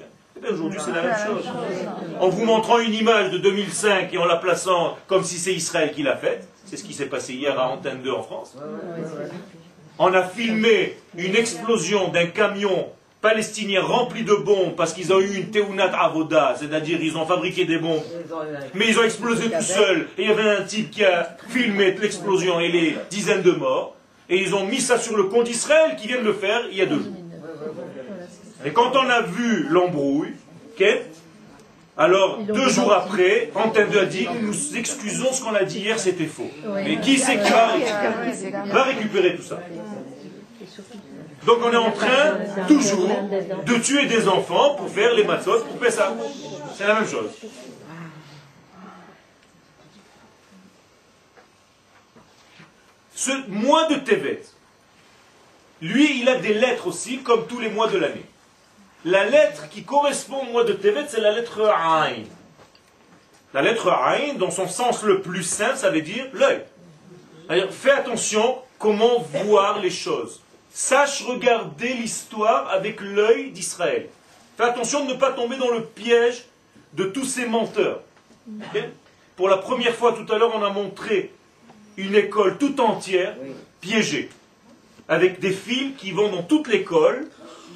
Aujourd'hui, c'est la même chose. En vous montrant une image de 2005 et en la plaçant comme si c'est Israël qui l'a faite, c'est ce qui s'est passé hier à Antenne 2 en France. On a filmé une explosion d'un camion Palestiniens remplis de bombes parce qu'ils ont eu une teunat avoda, c'est-à-dire ils ont fabriqué des bombes, mais ils ont explosé tout seuls. Et il y avait un type qui a filmé l'explosion et les dizaines de morts. Et ils ont mis ça sur le compte d'Israël qui vient de le faire il y a deux jours. Et quand on a vu l'embrouille, alors deux jours après, Antenne 2 a dit nous excusons ce qu'on a dit hier, c'était faux. Mais qui c'est qui va récupérer tout ça donc on est en train toujours de tuer des enfants pour faire les matzot pour ça. C'est la même chose. Ce mois de Tevet, lui, il a des lettres aussi, comme tous les mois de l'année. La lettre qui correspond au mois de Tevet, c'est la lettre Ain. La lettre Ain, dans son sens le plus simple, ça veut dire l'œil. Fais attention comment voir les choses. Sache regarder l'histoire avec l'œil d'Israël. Fais attention de ne pas tomber dans le piège de tous ces menteurs. Pour la première fois tout à l'heure, on a montré une école tout entière piégée, avec des fils qui vont dans toute l'école.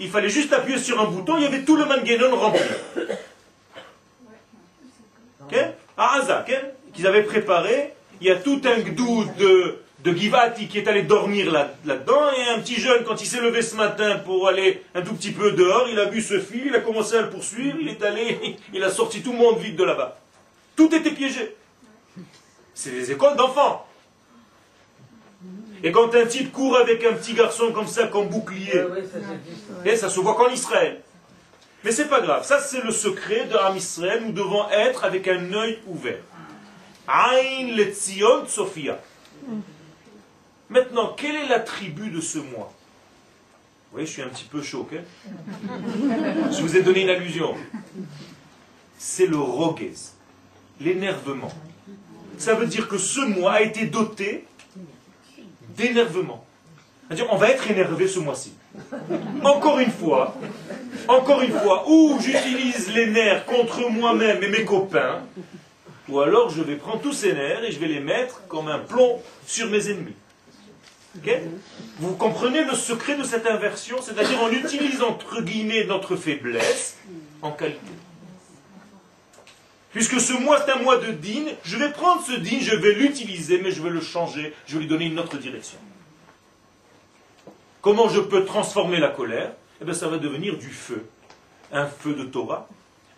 Il fallait juste appuyer sur un bouton, il y avait tout le manganon rempli. À Aza, qu'ils avaient préparé, il y a tout un gdou de de Givati qui est allé dormir là-dedans, et un petit jeune, quand il s'est levé ce matin pour aller un tout petit peu dehors, il a vu ce fil, il a commencé à le poursuivre, il est allé, il a sorti tout le monde vide de là-bas. Tout était piégé. C'est les écoles d'enfants. Et quand un type court avec un petit garçon comme ça, comme bouclier, et ça se voit qu'en Israël. Mais c'est pas grave, ça c'est le secret de Ram Israël, nous devons être avec un œil ouvert. Ain le Tzion Sophia. Maintenant, quel est l'attribut de ce mois Vous voyez, je suis un petit peu choqué. Je vous ai donné une allusion. C'est le roguez, l'énervement. Ça veut dire que ce mois a été doté d'énervement. C'est-à-dire, on va être énervé ce mois-ci. Encore une fois, encore une fois, ou j'utilise les nerfs contre moi-même et mes copains, ou alors je vais prendre tous ces nerfs et je vais les mettre comme un plomb sur mes ennemis. Vous comprenez le secret de cette inversion C'est-à-dire on utilise entre guillemets notre faiblesse en qualité. Puisque ce mois c'est un mois de digne, je vais prendre ce digne, je vais l'utiliser, mais je vais le changer, je vais lui donner une autre direction. Comment je peux transformer la colère? Eh bien ça va devenir du feu. Un feu de Torah,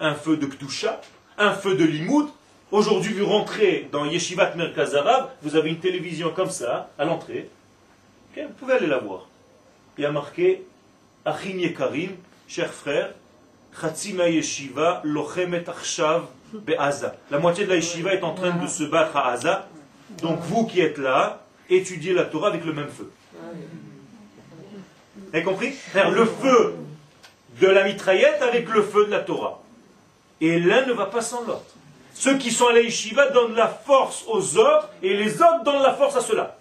un feu de Ktusha, un feu de Limoud, Aujourd'hui, vous rentrez dans Yeshivat Merkaz Arab, vous avez une télévision comme ça, à l'entrée. Vous pouvez aller la voir. Il y a marqué Achim Yekarim, chers frères, Chatzima Yeshiva, Lochemet Achshav, Be'aza. La moitié de la Yeshiva est en train de se battre à Aza. Donc vous qui êtes là, étudiez la Torah avec le même feu. Vous avez compris? Le feu de la mitraillette avec le feu de la Torah. Et l'un ne va pas sans l'autre. Ceux qui sont à la yeshiva donnent la force aux autres et les autres donnent la force à ceux-là.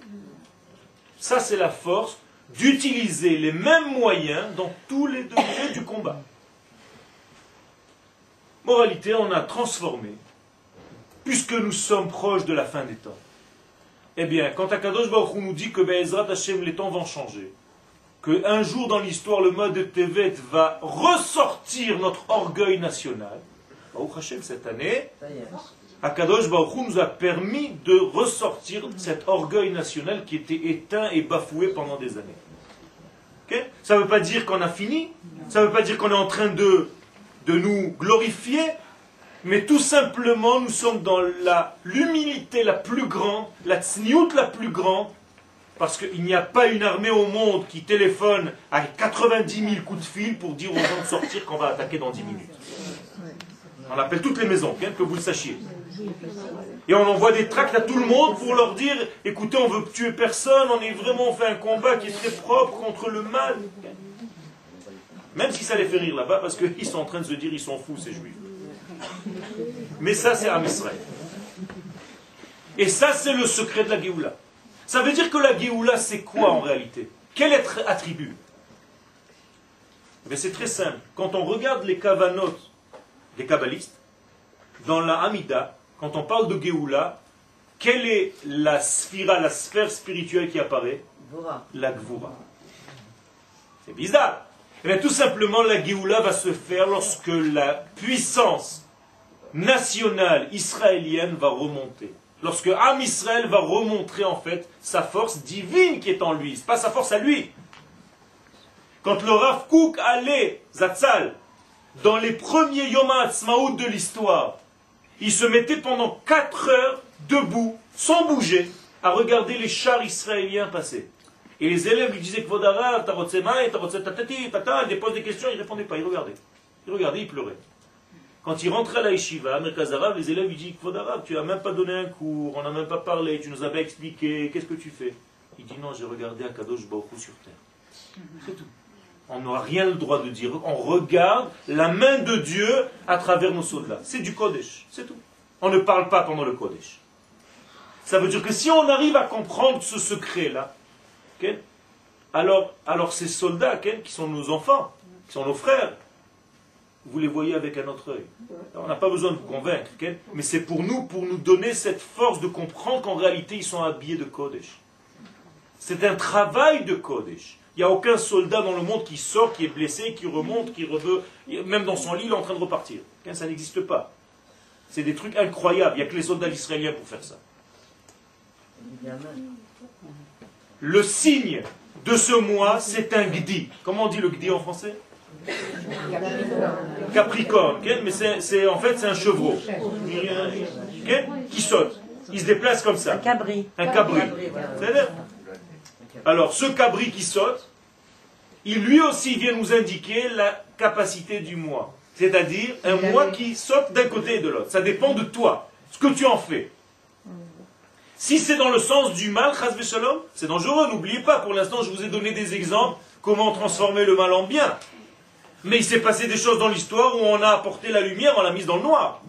Ça, c'est la force d'utiliser les mêmes moyens dans tous les degrés du combat. Moralité, on a transformé, puisque nous sommes proches de la fin des temps. Eh bien, quand Akadosh Baruch Hu nous dit que Be'ezrat Hashem, les temps vont changer, qu'un jour dans l'histoire, le mode de Tevet va ressortir notre orgueil national, cette année, Akadosh Baruch nous a permis de ressortir cet orgueil national qui était éteint et bafoué pendant des années. Ça ne veut pas dire qu'on a fini, ça ne veut pas dire qu'on est en train de, de nous glorifier, mais tout simplement nous sommes dans l'humilité la, plus grande, la tsniout la plus grande, parce qu'il n'y a pas une armée au monde qui téléphone à 90 000 coups de fil pour dire aux gens de sortir qu'on va attaquer dans 10 minutes. On appelle toutes les maisons, que vous le sachiez. Et on envoie des tracts à tout le monde pour leur dire écoutez, on veut tuer personne, on est vraiment fait un combat qui est très propre contre le mal. Même si ça les fait rire là-bas, parce qu'ils sont en train de se dire ils sont fous, ces juifs. Mais ça, c'est à Israël. Et ça, c'est le secret de la Géoula. Ça veut dire que la Géoula, c'est quoi en réalité? Quel être attribut? Mais eh C'est très simple. Quand on regarde les Kavanot des kabbalistes, dans la Hamida, quand on parle de Géoula, quelle est la sphira, la sphère spirituelle qui apparaît La Gvura. C'est bizarre. Mais eh tout simplement, la Géoula va se faire lorsque la puissance nationale israélienne va remonter. Lorsque Am Israël va remontrer en fait sa force divine qui est en lui. Ce pas sa force à lui. Quand le Rav allait, Zatzal, dans les premiers Yom HaAtzmaout de l'histoire, il se mettait pendant 4 heures debout, sans bouger, à regarder les chars israéliens passer. Et les élèves lui disaient Kvodara, Tarotsemaï, Tatati, Tata, il dépose des questions, il ne répondait pas, il regardait. Il regardait, il pleurait. Quand il rentrait à la yeshiva, à les élèves lui disaient Kvodara, tu n'as même pas donné un cours, on n'a même pas parlé, tu nous avais expliqué, qu'est-ce que tu fais? Il dit non, j'ai regardé Akadosh Baruch sur terre. C'est tout on n'a rien le droit de dire. On regarde la main de Dieu à travers nos soldats. C'est du Kodesh, c'est tout. On ne parle pas pendant le Kodesh. Ça veut dire que si on arrive à comprendre ce secret-là, alors, alors ces soldats qui sont nos enfants, qui sont nos frères, vous les voyez avec un autre œil. On n'a pas besoin de vous convaincre, mais c'est pour nous, pour nous donner cette force de comprendre qu'en réalité ils sont habillés de Kodesh. C'est un travail de Kodesh. Il n'y a aucun soldat dans le monde qui sort, qui est blessé, qui remonte, qui reveut, même dans son lit, il est en train de repartir. Ça n'existe pas. C'est des trucs incroyables. Il n'y a que les soldats israéliens pour faire ça. Le signe de ce mois, c'est un gdi. Comment on dit le gdi en français? Capricorne. Mais c'est en fait c'est un chevreau qui saute. Il se déplace comme ça. Un cabri. Un cabri. Alors, ce cabri qui saute, il lui aussi vient nous indiquer la capacité du mois. C'est-à-dire un mois qui saute d'un côté et de l'autre. Ça dépend de toi, ce que tu en fais. Si c'est dans le sens du mal, c'est dangereux. N'oubliez pas, pour l'instant, je vous ai donné des exemples comment transformer le mal en bien. Mais il s'est passé des choses dans l'histoire où on a apporté la lumière, on l'a mise dans le noir.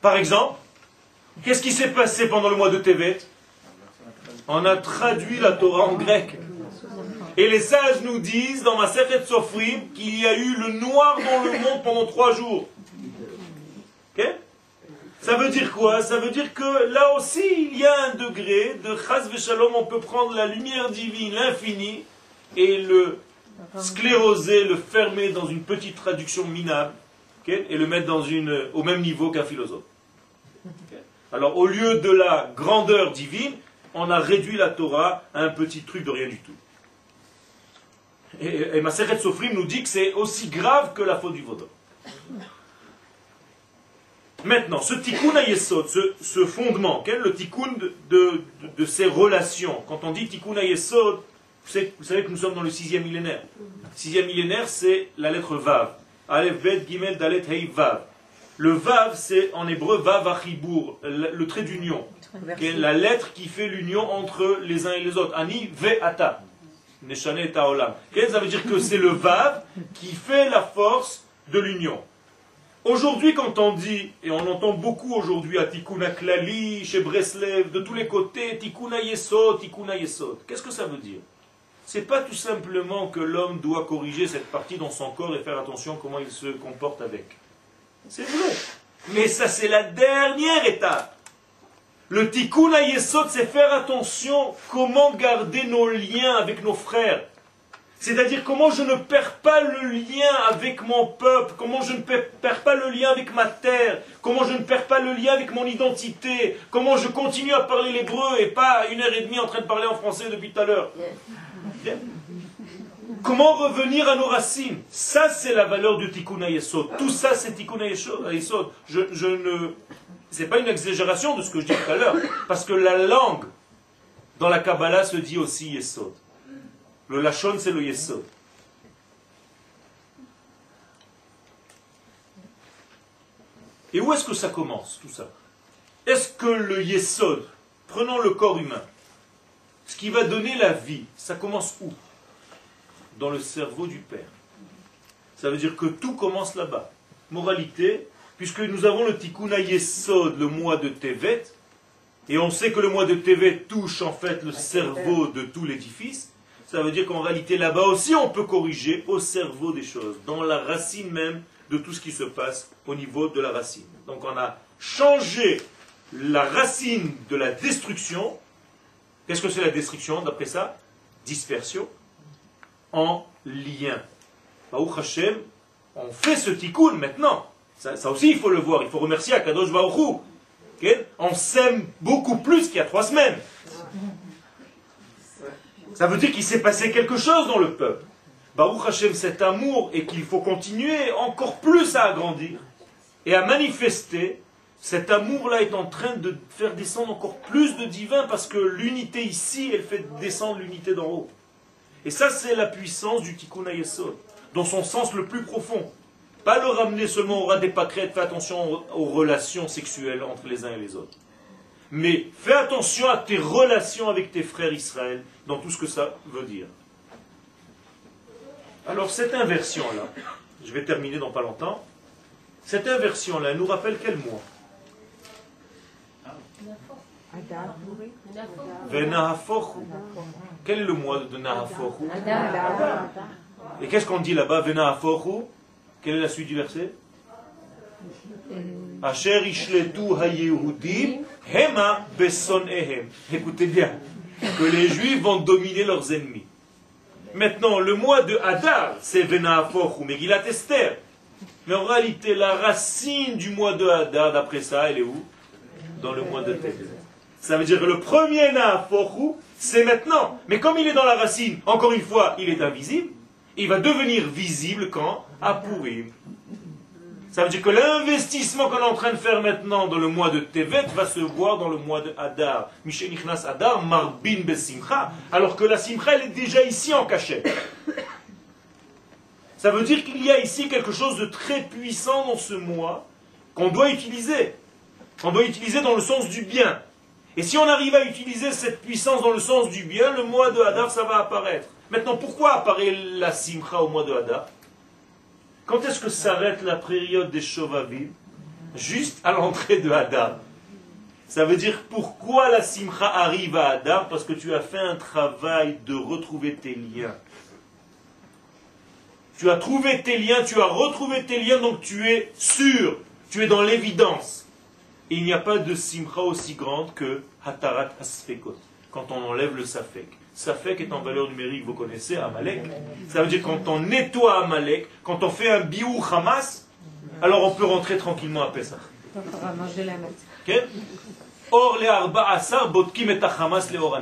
Par exemple, qu'est-ce qui s'est passé pendant le mois de Tevet? On a traduit la Torah en grec. Et les sages nous disent dans ma de Sofrim qu'il y a eu le noir dans le monde pendant trois jours. Ça veut dire quoi? Ça veut dire que là aussi, il y a un degré de chas shalom, on peut prendre la lumière divine, l'infini, et le scléroser, le fermer dans une petite traduction minable, et le mettre au même niveau qu'un philosophe. Alors, au lieu de la grandeur divine, on a réduit la Torah à un petit truc de rien du tout. Et, et Maseret Sofrim nous dit que c'est aussi grave que la faute du vaudor. Maintenant, ce tikkun ayesod, ce, ce fondement, quel est le tikkun de, de, ces relations? Quand on dit tikkun ayesod, vous savez, vous savez que nous sommes dans le sixième millénaire. Le sixième millénaire, c'est la lettre Vav. Aleph, Bet, Gimel, Dalet, Hei, Vav. Le Vav, c'est en hébreu Vav Achibour, le trait d'union. La lettre qui fait l'union entre les uns et les autres? Ani, Ve, Ata. Neshane Taolam. Ça veut dire que c'est le Vav qui fait la force de l'union. Aujourd'hui, quand on dit, et on entend beaucoup aujourd'hui à Tikkun Klali, chez Breslev, de tous les côtés, Tikkun Yesod, Tikkun Yesod, qu'est-ce que ça veut dire? C'est pas tout simplement que l'homme doit corriger cette partie dans son corps et faire attention comment il se comporte avec. C'est vrai. Mais ça, c'est la dernière étape. Le tikkun yesod, c'est faire attention comment garder nos liens avec nos frères. C'est-à-dire comment je ne perds pas le lien avec mon peuple, comment je ne perds pas le lien avec ma terre, comment je ne perds pas le lien avec mon identité, comment je continue à parler l'hébreu et pas une heure et demie en train de parler en français depuis tout à l'heure. Comment revenir à nos racines? Ça, c'est la valeur du tikkun. Tout ça, c'est tikkun. Je, je ne n'est pas une exagération de ce que je dis tout à l'heure, parce que la langue dans la Kabbalah se dit aussi Yesod. Le Lachon, c'est le Yesod. Et où est-ce que ça commence, tout ça? Est-ce que le Yesod, prenons le corps humain, ce qui va donner la vie, ça commence où? Dans le cerveau du Père. Ça veut dire que tout commence là-bas. Moralité, puisque nous avons le Tikkun Yesod, le mois de Tevet, et on sait que le mois de Tevet touche en fait le cerveau de tout l'édifice, ça veut dire qu'en réalité là-bas aussi on peut corriger au cerveau des choses, dans la racine même de tout ce qui se passe au niveau de la racine. Donc on a changé la racine de la destruction. Qu'est-ce que c'est la destruction d'après ça? Dispersion en lien. Hashem, on fait ce tikkun maintenant. Ça, aussi, il faut le voir. Il faut remercier Akadosh Baruch On s'aime beaucoup plus qu'il y a trois semaines. Ça veut dire qu'il s'est passé quelque chose dans le peuple. Baruch Hashem, cet amour, et qu'il faut continuer encore plus à agrandir et à manifester. Cet amour-là est en train de faire descendre encore plus de divin parce que l'unité ici, elle fait descendre l'unité d'en haut. Et ça, c'est la puissance du Tikkun Yesod, dans son sens le plus profond. Pas le ramener seulement au ras des pâquerettes, fais attention aux relations sexuelles entre les uns et les autres. Mais fais attention à tes relations avec tes frères Israël, dans tout ce que ça veut dire. Alors cette inversion-là, je vais terminer dans pas longtemps, cette inversion-là nous rappelle quel mois? Quel est le mois de Nahafochu Et qu'est-ce qu'on dit là-bas Venahafochu? Quelle est la suite du verset Asher ishletu hayehudim hema ehem. Écoutez bien, que les juifs vont dominer leurs ennemis. Maintenant, le mois de Hadar, c'est Venaafoch ou Megillat Esther. Mais en réalité, la racine du mois de Hadar, d'après ça, elle est où? Dans le mois de Tevet. Ça veut dire que le premier Nahafochu, c'est maintenant. Mais comme il est dans la racine, encore une fois, il est invisible, il va devenir visible quand? À Purim. Ça veut dire que l'investissement qu'on est en train de faire maintenant dans le mois de Tevet va se voir dans le mois de Hadar. Michel Nichnas Hadar, Marbin Besimcha, alors que la Simcha, elle est déjà ici en cachette. Ça veut dire qu'il y a ici quelque chose de très puissant dans ce mois qu'on doit utiliser. Qu'on doit utiliser dans le sens du bien. Et si on arrive à utiliser cette puissance dans le sens du bien, le mois de Hadar, ça va apparaître. Maintenant, pourquoi apparaît la Simcha au mois de Hadar quand est-ce que s'arrête la période des Shovavim? Juste à l'entrée de Hadar. Ça veut dire pourquoi la Simcha arrive à Hadar? Parce que tu as fait un travail de retrouver tes liens. Tu as trouvé tes liens, tu as retrouvé tes liens, donc tu es sûr, tu es dans l'évidence. Il n'y a pas de Simcha aussi grande que Hatarat Hasfekot, quand on enlève le Safek. Safek est en valeur numérique, vous connaissez, Amalek. Ça veut dire quand on nettoie Amalek, quand on fait un biou Hamas, alors on peut rentrer tranquillement à Pesach. Or les arba asar botkim et Hamas le or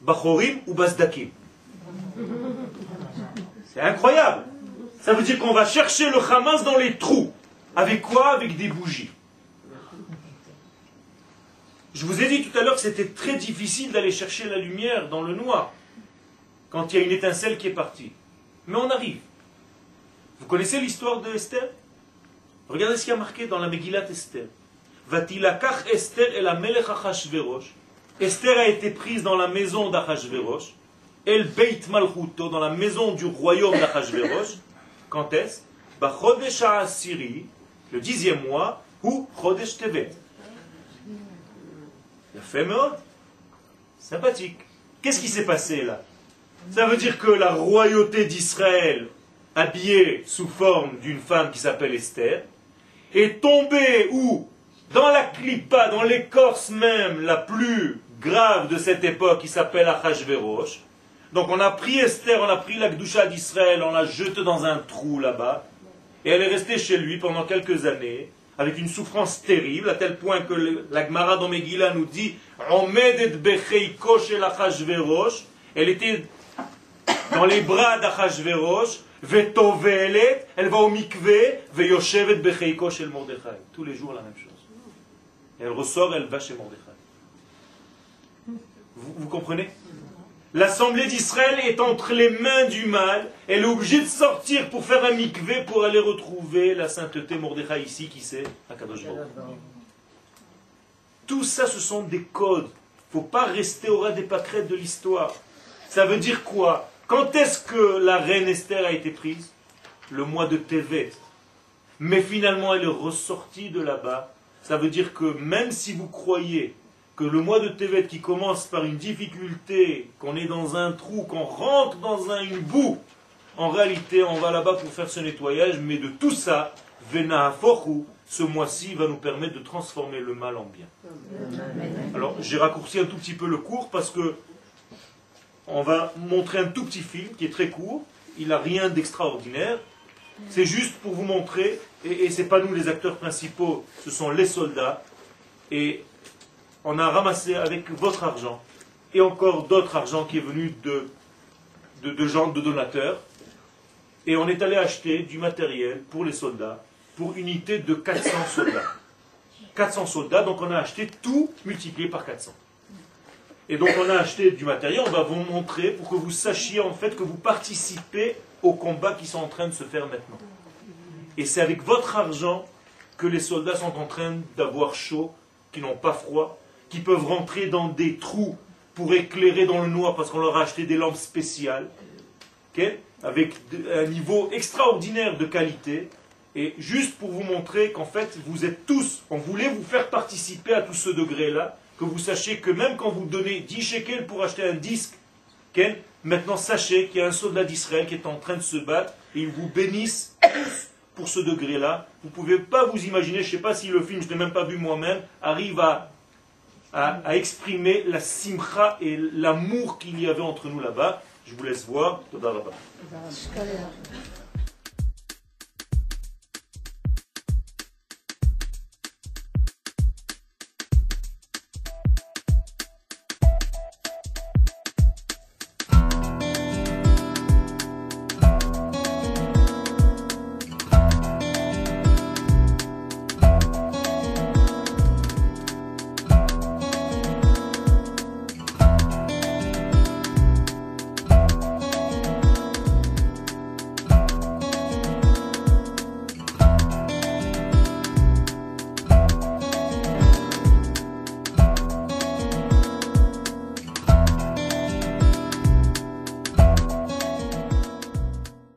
Bachorim ou basdakim. C'est incroyable. Ça veut dire qu'on va chercher le Hamas dans les trous. Avec quoi? Avec des bougies. Je vous ai dit tout à l'heure que c'était très difficile d'aller chercher la lumière dans le noir, quand il y a une étincelle qui est partie. Mais on arrive. Vous connaissez l'histoire de Esther? Regardez ce qui a marqué dans la Megillat Esther. Vatilakach Esther et la Esther a été prise dans la maison d'Achashverosh, El Beit Malchuto, dans la maison du royaume d'Achashverosh. Quand est-ce? Le dixième mois, ou Chodesh Tevet. Fait Sympathique. Qu'est-ce qui s'est passé là? Ça veut dire que la royauté d'Israël, habillée sous forme d'une femme qui s'appelle Esther, est tombée où? Dans la clipa, dans l'écorce même la plus grave de cette époque qui s'appelle Achashverosh. Donc on a pris Esther, on a pris la Gdusha d'Israël, on l'a jetée dans un trou là-bas. Et elle est restée chez lui pendant quelques années avec une souffrance terrible, à tel point que la Gemara dans Megillah nous dit elle était dans les bras d'Achashverosh, elle va au mikvé, Tous les jours la même chose. Elle ressort, elle va chez Mordechai. vous comprenez? L'assemblée d'Israël est entre les mains du mal. Elle est obligée de sortir pour faire un mikvé pour aller retrouver la sainteté Mordechai ici, qui c'est? Akadosh Tout ça, ce sont des codes. Il ne faut pas rester au ras des pâquerettes de l'histoire. Ça veut dire quoi? Quand est-ce que la reine Esther a été prise? Le mois de Tevet. Mais finalement, elle est ressortie de là-bas. Ça veut dire que même si vous croyez que le mois de Tevet qui commence par une difficulté, qu'on est dans un trou, qu'on rentre dans un, une boue, en réalité, on va là-bas pour faire ce nettoyage, mais de tout ça, Vena ce mois-ci va nous permettre de transformer le mal en bien. Alors, j'ai raccourci un tout petit peu le cours parce que on va montrer un tout petit film qui est très court. Il n'a rien d'extraordinaire. C'est juste pour vous montrer, et, et ce n'est pas nous les acteurs principaux, ce sont les soldats. Et on a ramassé avec votre argent et encore d'autres argent qui est venu de, de, gens, de donateurs. Et on est allé acheter du matériel pour les soldats, pour unité de 400 soldats. 400 soldats, donc on a acheté tout multiplié par 400. Et donc on a acheté du matériel, on va vous montrer pour que vous sachiez en fait que vous participez aux combats qui sont en train de se faire maintenant. Et c'est avec votre argent que les soldats sont en train d'avoir chaud, qui n'ont pas froid, qui peuvent rentrer dans des trous pour éclairer dans le noir parce qu'on leur a acheté des lampes spéciales, avec un niveau extraordinaire de qualité. Et juste pour vous montrer qu'en fait, vous êtes tous, on voulait vous faire participer à tout ce degré-là, que vous sachiez que même quand vous donnez 10 shekels pour acheter un disque, maintenant sachez qu'il y a un soldat d'Israël qui est en train de se battre et ils vous bénissent tous pour ce degré-là. Vous ne pouvez pas vous imaginer, je ne sais pas si le film, je ne l'ai même pas vu moi-même, arrive à exprimer la simcha et l'amour qu'il y avait entre nous là-bas. Je vous laisse voir.